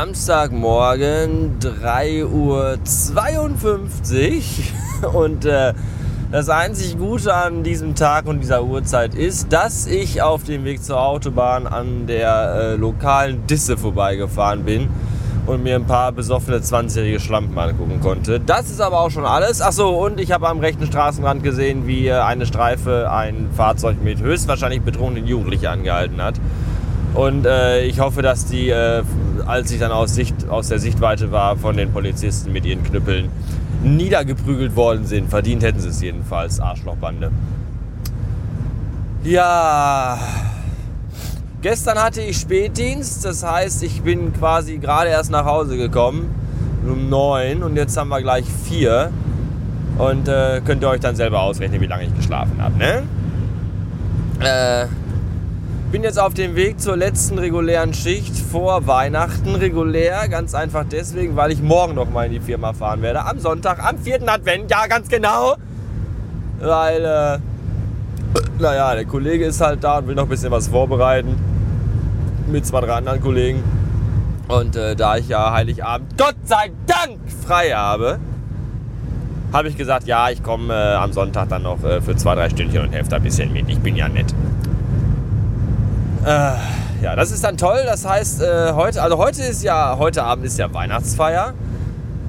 Samstagmorgen 3.52 Uhr und äh, das einzig Gute an diesem Tag und dieser Uhrzeit ist, dass ich auf dem Weg zur Autobahn an der äh, lokalen Disse vorbeigefahren bin und mir ein paar besoffene 20-jährige Schlampen angucken konnte. Das ist aber auch schon alles. Achso, und ich habe am rechten Straßenrand gesehen, wie äh, eine Streife ein Fahrzeug mit höchstwahrscheinlich betrunkenen Jugendlichen angehalten hat. Und äh, ich hoffe, dass die, äh, als ich dann aus, Sicht, aus der Sichtweite war, von den Polizisten mit ihren Knüppeln niedergeprügelt worden sind. Verdient hätten sie es jedenfalls, Arschlochbande. Ja, gestern hatte ich Spätdienst, das heißt, ich bin quasi gerade erst nach Hause gekommen, um neun und jetzt haben wir gleich vier. Und äh, könnt ihr euch dann selber ausrechnen, wie lange ich geschlafen habe, ne? Äh, bin jetzt auf dem Weg zur letzten regulären Schicht vor Weihnachten regulär. Ganz einfach deswegen, weil ich morgen noch mal in die Firma fahren werde. Am Sonntag, am 4. Advent, ja, ganz genau. Weil, äh, naja, der Kollege ist halt da und will noch ein bisschen was vorbereiten. Mit zwei, drei anderen Kollegen. Und äh, da ich ja Heiligabend Gott sei Dank frei habe, habe ich gesagt, ja, ich komme äh, am Sonntag dann noch äh, für zwei, drei Stündchen und helfe da ein bisschen mit. Ich bin ja nett. Äh, ja, das ist dann toll. Das heißt, äh, heute, also heute ist ja, heute Abend ist ja Weihnachtsfeier,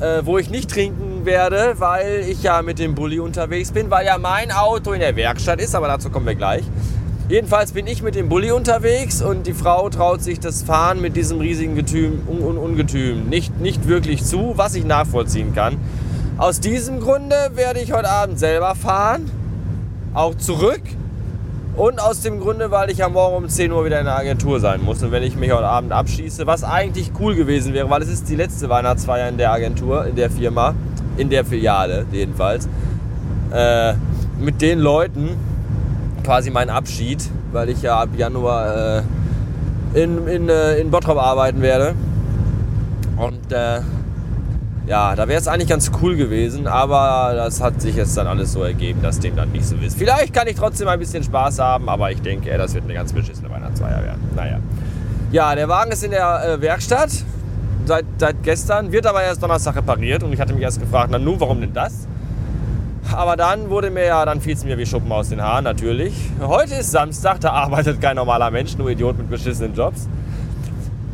äh, wo ich nicht trinken werde, weil ich ja mit dem Bulli unterwegs bin, weil ja mein Auto in der Werkstatt ist, aber dazu kommen wir gleich. Jedenfalls bin ich mit dem Bulli unterwegs und die Frau traut sich das Fahren mit diesem riesigen Getüm, Un Un Ungetüm nicht, nicht wirklich zu, was ich nachvollziehen kann. Aus diesem Grunde werde ich heute Abend selber fahren, auch zurück und aus dem Grunde, weil ich ja morgen um 10 Uhr wieder in der Agentur sein muss. Und wenn ich mich heute Abend abschieße, was eigentlich cool gewesen wäre, weil es ist die letzte Weihnachtsfeier in der Agentur, in der Firma, in der Filiale jedenfalls, äh, mit den Leuten quasi mein Abschied, weil ich ja ab Januar äh, in, in, äh, in Bottrop arbeiten werde. Und äh, ja, da wäre es eigentlich ganz cool gewesen, aber das hat sich jetzt dann alles so ergeben, dass dem dann nicht so ist. Vielleicht kann ich trotzdem ein bisschen Spaß haben, aber ich denke, das wird eine ganz beschissene Weihnachtsfeier werden. Naja. Ja, der Wagen ist in der äh, Werkstatt seit, seit gestern, wird aber erst Donnerstag repariert und ich hatte mich erst gefragt, na nun, warum denn das? Aber dann wurde mir ja, dann fiel es mir wie Schuppen aus den Haaren natürlich. Heute ist Samstag, da arbeitet kein normaler Mensch, nur Idiot mit beschissenen Jobs.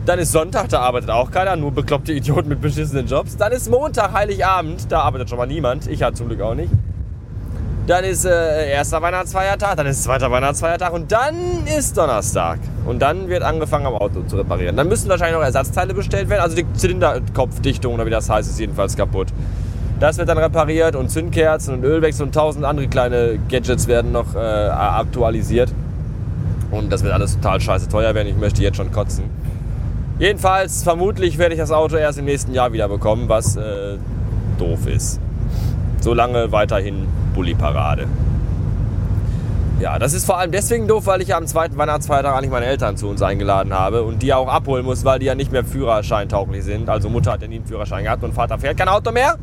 Dann ist Sonntag, da arbeitet auch keiner, nur bekloppte Idioten mit beschissenen Jobs. Dann ist Montag, Heiligabend, da arbeitet schon mal niemand. Ich halt zum Glück auch nicht. Dann ist äh, erster Weihnachtsfeiertag, dann ist zweiter Weihnachtsfeiertag und dann ist Donnerstag. Und dann wird angefangen am Auto zu reparieren. Dann müssen wahrscheinlich noch Ersatzteile bestellt werden. Also die Zylinderkopfdichtung oder wie das heißt, ist jedenfalls kaputt. Das wird dann repariert und Zündkerzen und Ölwechsel und tausend andere kleine Gadgets werden noch äh, aktualisiert. Und das wird alles total scheiße teuer werden. Ich möchte jetzt schon kotzen. Jedenfalls, vermutlich werde ich das Auto erst im nächsten Jahr wieder bekommen, was äh, doof ist. Solange weiterhin Bulli-Parade. Ja, das ist vor allem deswegen doof, weil ich am zweiten Weihnachtsfeiertag eigentlich meine Eltern zu uns eingeladen habe und die auch abholen muss, weil die ja nicht mehr Führerschein-tauglich sind. Also Mutter hat ja nie einen Führerschein gehabt und Vater fährt kein Auto mehr.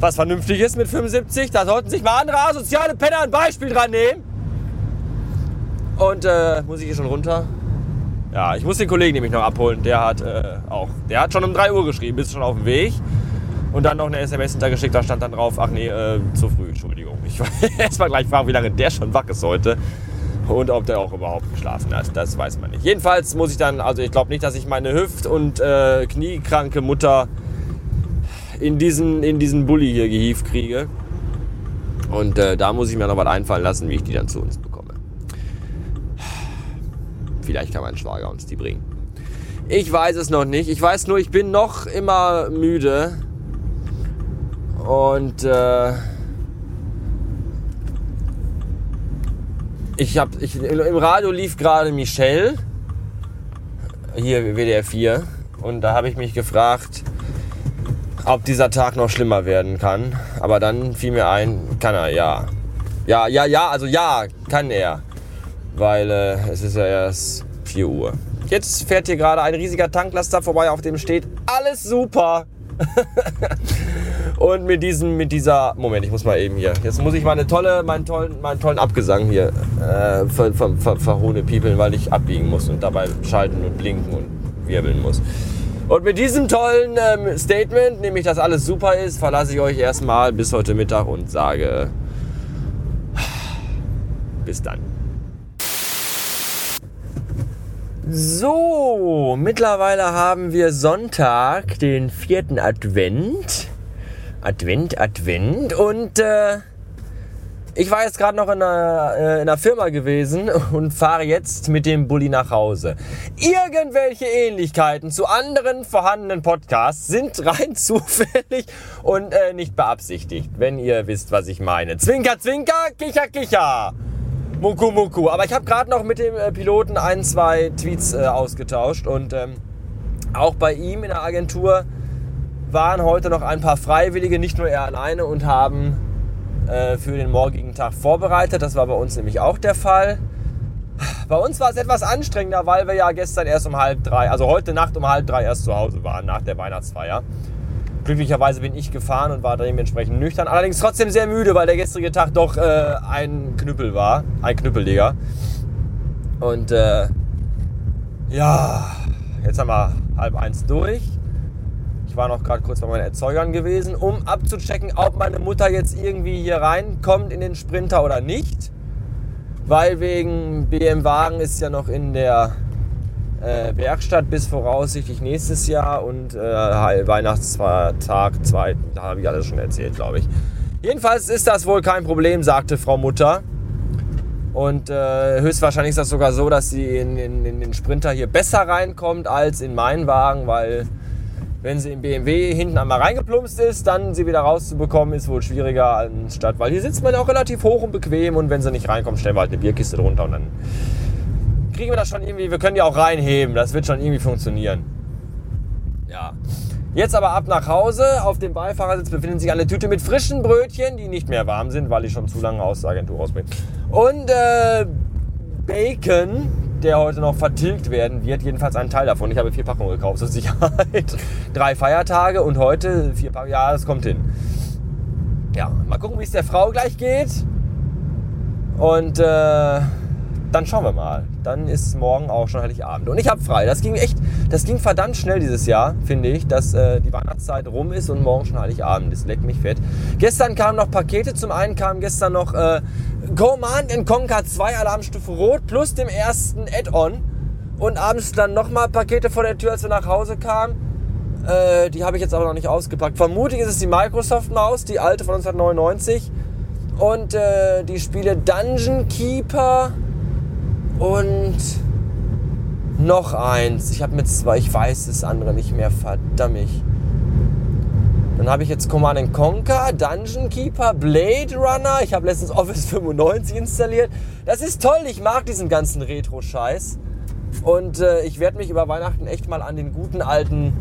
Was vernünftig ist mit 75, da sollten sich mal andere soziale Penner ein Beispiel dran nehmen. Und äh, muss ich hier schon runter? Ja, ich muss den Kollegen nämlich noch abholen. Der hat äh, auch, der hat schon um 3 Uhr geschrieben, ist schon auf dem Weg. Und dann noch eine SMS hintergeschickt, da stand dann drauf, ach nee, äh, zu früh, Entschuldigung. Ich erst mal gleich fragen, wie lange der schon wach ist heute. Und ob der auch überhaupt geschlafen hat, das weiß man nicht. Jedenfalls muss ich dann, also ich glaube nicht, dass ich meine Hüft- und äh, kniekranke Mutter in diesen, in diesen Bulli hier gehievt kriege. Und äh, da muss ich mir noch was einfallen lassen, wie ich die dann zu uns. Vielleicht kann mein Schwager uns die bringen. Ich weiß es noch nicht. Ich weiß nur, ich bin noch immer müde. Und äh, ich habe ich, im Radio lief gerade Michelle hier WDR 4 und da habe ich mich gefragt, ob dieser Tag noch schlimmer werden kann. Aber dann fiel mir ein, kann er, ja. Ja, ja, ja, also ja, kann er weil äh, es ist ja erst 4 Uhr. Jetzt fährt hier gerade ein riesiger Tanklaster vorbei, auf dem steht alles super. und mit diesem, mit dieser, Moment, ich muss mal eben hier. Jetzt muss ich meine tolle, meinen tollen, meinen tollen Abgesang hier äh, ver, ver, ver, verhohne piepeln, weil ich abbiegen muss und dabei schalten und blinken und wirbeln muss. Und mit diesem tollen ähm, Statement, nämlich dass alles super ist, verlasse ich euch erstmal bis heute Mittag und sage bis dann. So, mittlerweile haben wir Sonntag, den vierten Advent. Advent, Advent. Und äh, ich war jetzt gerade noch in einer, äh, in einer Firma gewesen und fahre jetzt mit dem Bulli nach Hause. Irgendwelche Ähnlichkeiten zu anderen vorhandenen Podcasts sind rein zufällig und äh, nicht beabsichtigt, wenn ihr wisst, was ich meine. Zwinker, zwinker, kicher, kicher. Muku Muku. Aber ich habe gerade noch mit dem äh, Piloten ein, zwei Tweets äh, ausgetauscht und ähm, auch bei ihm in der Agentur waren heute noch ein paar Freiwillige, nicht nur er alleine, und haben äh, für den morgigen Tag vorbereitet. Das war bei uns nämlich auch der Fall. Bei uns war es etwas anstrengender, weil wir ja gestern erst um halb drei, also heute Nacht um halb drei erst zu Hause waren, nach der Weihnachtsfeier. Glücklicherweise bin ich gefahren und war dementsprechend nüchtern. Allerdings trotzdem sehr müde, weil der gestrige Tag doch äh, ein Knüppel war. Ein Knüppeldigger. Und äh, ja, jetzt haben wir halb eins durch. Ich war noch gerade kurz bei meinen Erzeugern gewesen, um abzuchecken, ob meine Mutter jetzt irgendwie hier reinkommt in den Sprinter oder nicht. Weil wegen BM-Wagen ist ja noch in der äh, Werkstatt bis voraussichtlich nächstes Jahr und äh, Weihnachtstag, zwei, da habe ich alles schon erzählt, glaube ich. Jedenfalls ist das wohl kein Problem, sagte Frau Mutter. Und äh, höchstwahrscheinlich ist das sogar so, dass sie in, in, in, den Sprinter hier besser reinkommt als in meinen Wagen, weil wenn sie im BMW hinten einmal reingeplumpst ist, dann sie wieder rauszubekommen, ist wohl schwieriger anstatt, weil hier sitzt man auch relativ hoch und bequem und wenn sie nicht reinkommt, stellen wir halt eine Bierkiste drunter und dann kriegen wir das schon irgendwie, wir können die auch reinheben, das wird schon irgendwie funktionieren. Ja. Jetzt aber ab nach Hause. Auf dem Beifahrersitz befindet sich eine Tüte mit frischen Brötchen, die nicht mehr warm sind, weil ich schon zu lange aus der Agentur rausbringe. Und äh, Bacon, der heute noch vertilgt werden wird. Jedenfalls ein Teil davon. Ich habe vier Packungen gekauft zur Sicherheit. Drei Feiertage und heute vier Packungen. Ja, das kommt hin. Ja, mal gucken, wie es der Frau gleich geht. Und äh, dann schauen wir mal. Dann ist morgen auch schon Heiligabend. Und ich habe frei. Das ging echt, das ging verdammt schnell dieses Jahr, finde ich, dass äh, die Weihnachtszeit rum ist und morgen schon Heiligabend ist. Leckt mich fett. Gestern kamen noch Pakete. Zum einen kam gestern noch äh, Command Conquer 2 Alarmstufe Rot plus dem ersten Add-on. Und abends dann nochmal Pakete vor der Tür, als wir nach Hause kamen. Äh, die habe ich jetzt aber noch nicht ausgepackt. Vermutlich ist es die Microsoft-Maus, die alte von 1999. Und äh, die Spiele Dungeon Keeper und noch eins. Ich habe mit zwei, ich weiß das andere nicht mehr, verdammt. Dann habe ich jetzt Command Conquer, Dungeon Keeper, Blade Runner. Ich habe letztens Office 95 installiert. Das ist toll, ich mag diesen ganzen Retro-Scheiß. Und äh, ich werde mich über Weihnachten echt mal an den guten alten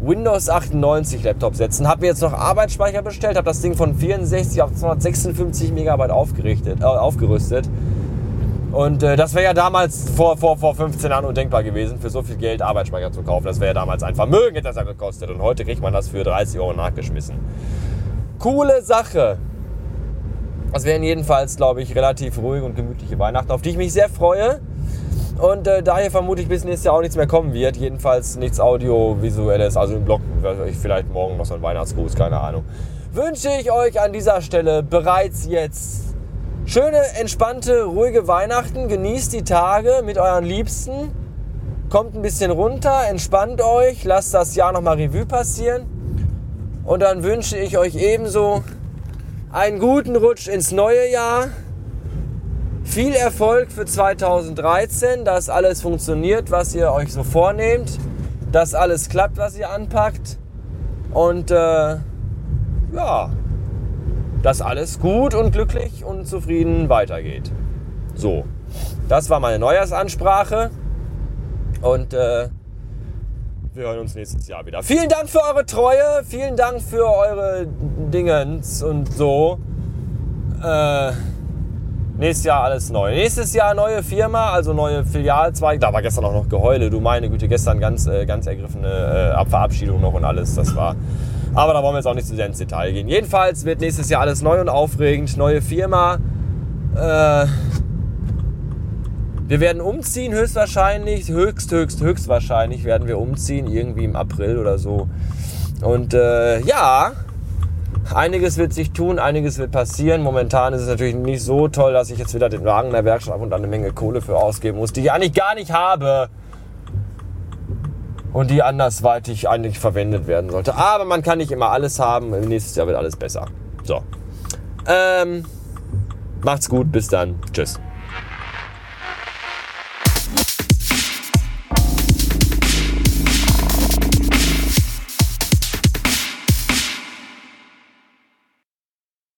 Windows 98 Laptop setzen. Habe mir jetzt noch Arbeitsspeicher bestellt, habe das Ding von 64 auf 256 Megabyte aufgerichtet, äh, aufgerüstet. Und äh, das wäre ja damals vor, vor, vor 15 Jahren undenkbar gewesen, für so viel Geld Arbeitsspeicher zu kaufen. Das wäre ja damals ein Vermögen, hätte das ja gekostet. Und heute kriegt man das für 30 Euro nachgeschmissen. Coole Sache. Das wären jedenfalls, glaube ich, relativ ruhige und gemütliche Weihnachten, auf die ich mich sehr freue. Und äh, daher vermute ich bis nächstes Jahr auch nichts mehr kommen wird. Jedenfalls nichts Audiovisuelles, also im Blog vielleicht morgen noch so ein Weihnachtsgruß, keine Ahnung. Wünsche ich euch an dieser Stelle bereits jetzt Schöne, entspannte, ruhige Weihnachten. Genießt die Tage mit euren Liebsten. Kommt ein bisschen runter, entspannt euch, lasst das Jahr nochmal Revue passieren. Und dann wünsche ich euch ebenso einen guten Rutsch ins neue Jahr. Viel Erfolg für 2013, dass alles funktioniert, was ihr euch so vornehmt. Dass alles klappt, was ihr anpackt. Und äh, ja, dass alles gut und glücklich und zufrieden weitergeht. So, das war meine Neujahrsansprache und äh, wir hören uns nächstes Jahr wieder. Vielen Dank für eure Treue, vielen Dank für eure Dingens und so. Äh, nächstes Jahr alles neu. Nächstes Jahr neue Firma, also neue Filialzweig. Da war gestern auch noch Geheule, du meine Güte, gestern ganz, äh, ganz ergriffene äh, Verabschiedung noch und alles. Das war aber da wollen wir jetzt auch nicht zu sehr ins Detail gehen. Jedenfalls wird nächstes Jahr alles neu und aufregend. Neue Firma. Äh, Wir werden umziehen, höchstwahrscheinlich, höchst, höchst, höchstwahrscheinlich werden wir umziehen, irgendwie im April oder so. Und äh, ja, einiges wird sich tun, einiges wird passieren. Momentan ist es natürlich nicht so toll, dass ich jetzt wieder den Wagen in der Werkstatt habe und da eine Menge Kohle für ausgeben muss, die ich eigentlich gar nicht habe. Und die andersweitig eigentlich verwendet werden sollte. Aber man kann nicht immer alles haben. Nächstes Jahr wird alles besser. So. Ähm, macht's gut, bis dann. Tschüss.